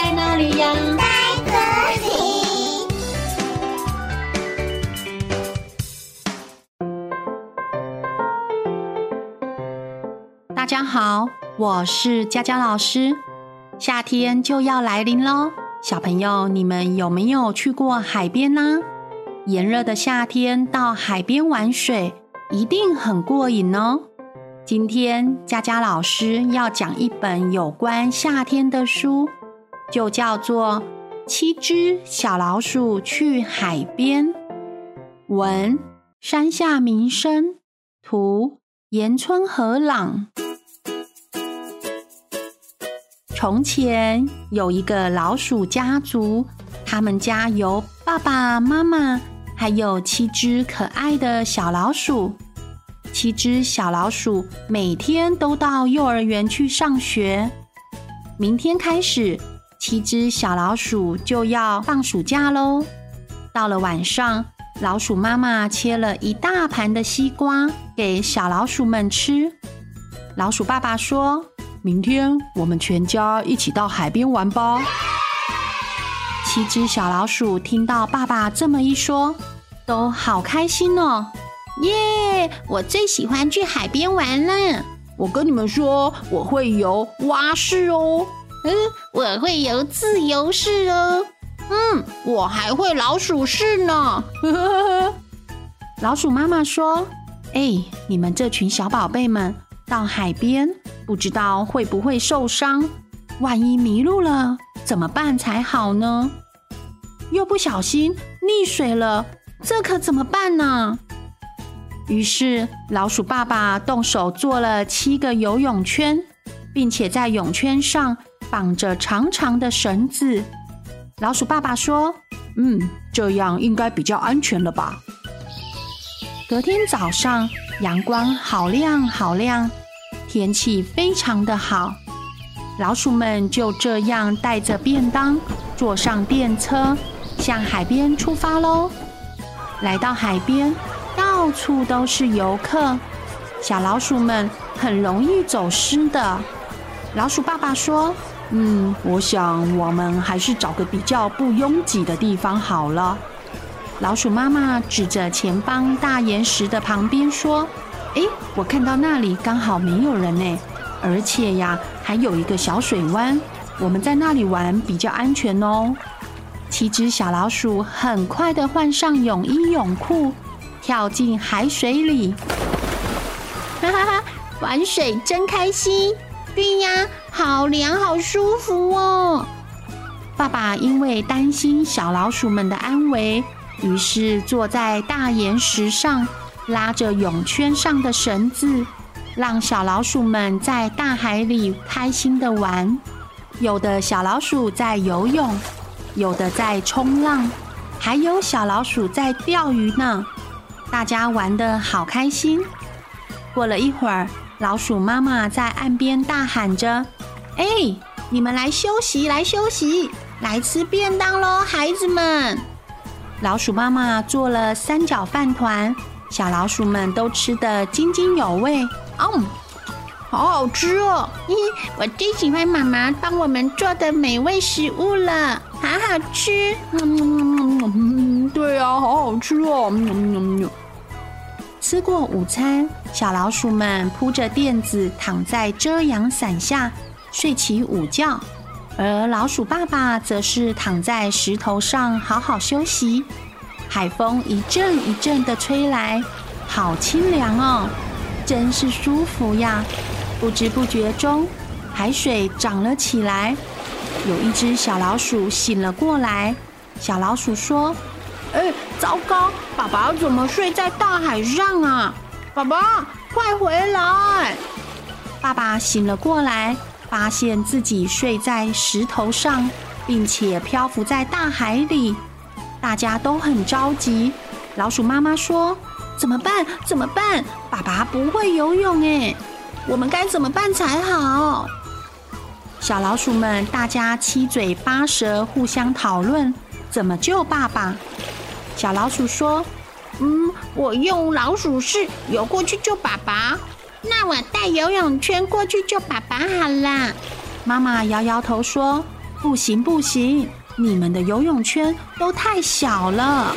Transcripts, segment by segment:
在哪里呀？在这里。大家好，我是佳佳老师。夏天就要来临喽，小朋友，你们有没有去过海边呢？炎热的夏天到海边玩水，一定很过瘾哦。今天佳佳老师要讲一本有关夏天的书，就叫做《七只小老鼠去海边》。文：山下明生，图：岩村和朗。从前有一个老鼠家族，他们家有爸爸妈妈，还有七只可爱的小老鼠。七只小老鼠每天都到幼儿园去上学。明天开始，七只小老鼠就要放暑假喽。到了晚上，老鼠妈妈切了一大盘的西瓜给小老鼠们吃。老鼠爸爸说：“明天我们全家一起到海边玩吧。”七只小老鼠听到爸爸这么一说，都好开心哦。耶！Yeah, 我最喜欢去海边玩了。我跟你们说，我会游蛙式哦。嗯，我会游自由式哦。嗯，我还会老鼠式呢。老鼠妈妈说：“哎，你们这群小宝贝们到海边，不知道会不会受伤？万一迷路了，怎么办才好呢？又不小心溺水了，这可怎么办呢？”于是，老鼠爸爸动手做了七个游泳圈，并且在泳圈上绑着长长的绳子。老鼠爸爸说：“嗯，这样应该比较安全了吧？”隔天早上，阳光好亮好亮，天气非常的好。老鼠们就这样带着便当，坐上电车，向海边出发喽。来到海边。到处都是游客，小老鼠们很容易走失的。老鼠爸爸说：“嗯，我想我们还是找个比较不拥挤的地方好了。”老鼠妈妈指着前方大岩石的旁边说：“哎，我看到那里刚好没有人呢，而且呀，还有一个小水湾，我们在那里玩比较安全哦。”七只小老鼠很快地换上泳衣泳裤。跳进海水里，哈哈哈！玩水真开心。对呀，好凉，好舒服哦。爸爸因为担心小老鼠们的安危，于是坐在大岩石上，拉着泳圈上的绳子，让小老鼠们在大海里开心地玩。有的小老鼠在游泳，有的在冲浪，还有小老鼠在钓鱼呢。大家玩得好开心。过了一会儿，老鼠妈妈在岸边大喊着：“哎，你们来休息，来休息，来吃便当喽，孩子们！”老鼠妈妈做了三角饭团，小老鼠们都吃得津津有味。嗯，好好吃哦！嘿嘿，我最喜欢妈妈帮我们做的美味食物了，好好吃。嗯嗯嗯嗯，对啊，好好吃哦。吃过午餐，小老鼠们铺着垫子躺在遮阳伞下睡起午觉，而老鼠爸爸则是躺在石头上好好休息。海风一阵一阵的吹来，好清凉哦，真是舒服呀！不知不觉中，海水涨了起来。有一只小老鼠醒了过来，小老鼠说。哎，糟糕！爸爸怎么睡在大海上啊？爸爸，快回来！爸爸醒了过来，发现自己睡在石头上，并且漂浮在大海里。大家都很着急。老鼠妈妈说：“怎么办？怎么办？爸爸不会游泳哎，我们该怎么办才好？”小老鼠们大家七嘴八舌，互相讨论怎么救爸爸。小老鼠说：“嗯，我用老鼠式游过去救爸爸。那我带游泳圈过去救爸爸好了。”妈妈摇摇头说：“不行不行，你们的游泳圈都太小了。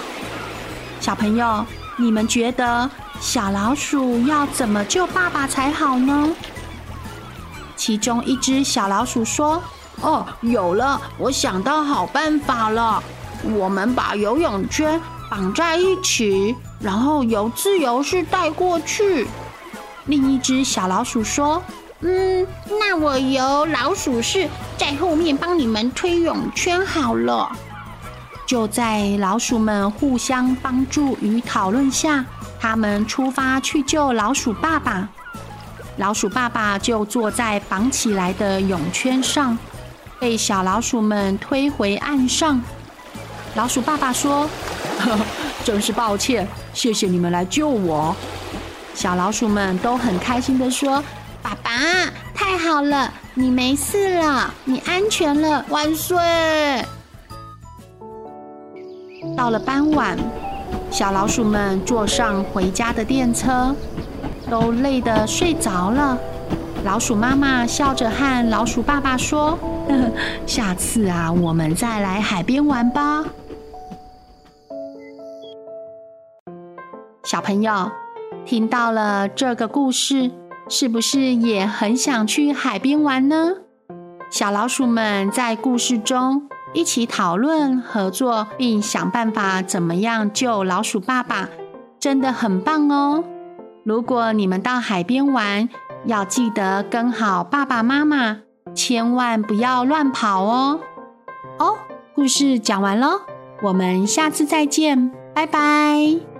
小朋友，你们觉得小老鼠要怎么救爸爸才好呢？其中一只小老鼠说：“哦，有了，我想到好办法了。我们把游泳圈绑在一起，然后由自由式带过去。”另一只小老鼠说：“嗯，那我由老鼠式在后面帮你们推泳圈好了。”就在老鼠们互相帮助与讨论下，他们出发去救老鼠爸爸。老鼠爸爸就坐在绑起来的泳圈上，被小老鼠们推回岸上。老鼠爸爸说：“呵呵，真是抱歉，谢谢你们来救我。”小老鼠们都很开心地说：“爸爸，太好了，你没事了，你安全了，万岁！”到了傍晚，小老鼠们坐上回家的电车，都累得睡着了。老鼠妈妈笑着和老鼠爸爸说：“呵呵，下次啊，我们再来海边玩吧。”小朋友，听到了这个故事，是不是也很想去海边玩呢？小老鼠们在故事中，一起讨论、合作，并想办法怎么样救老鼠爸爸，真的很棒哦！如果你们到海边玩，要记得跟好爸爸妈妈，千万不要乱跑哦！哦，故事讲完喽，我们下次再见，拜拜。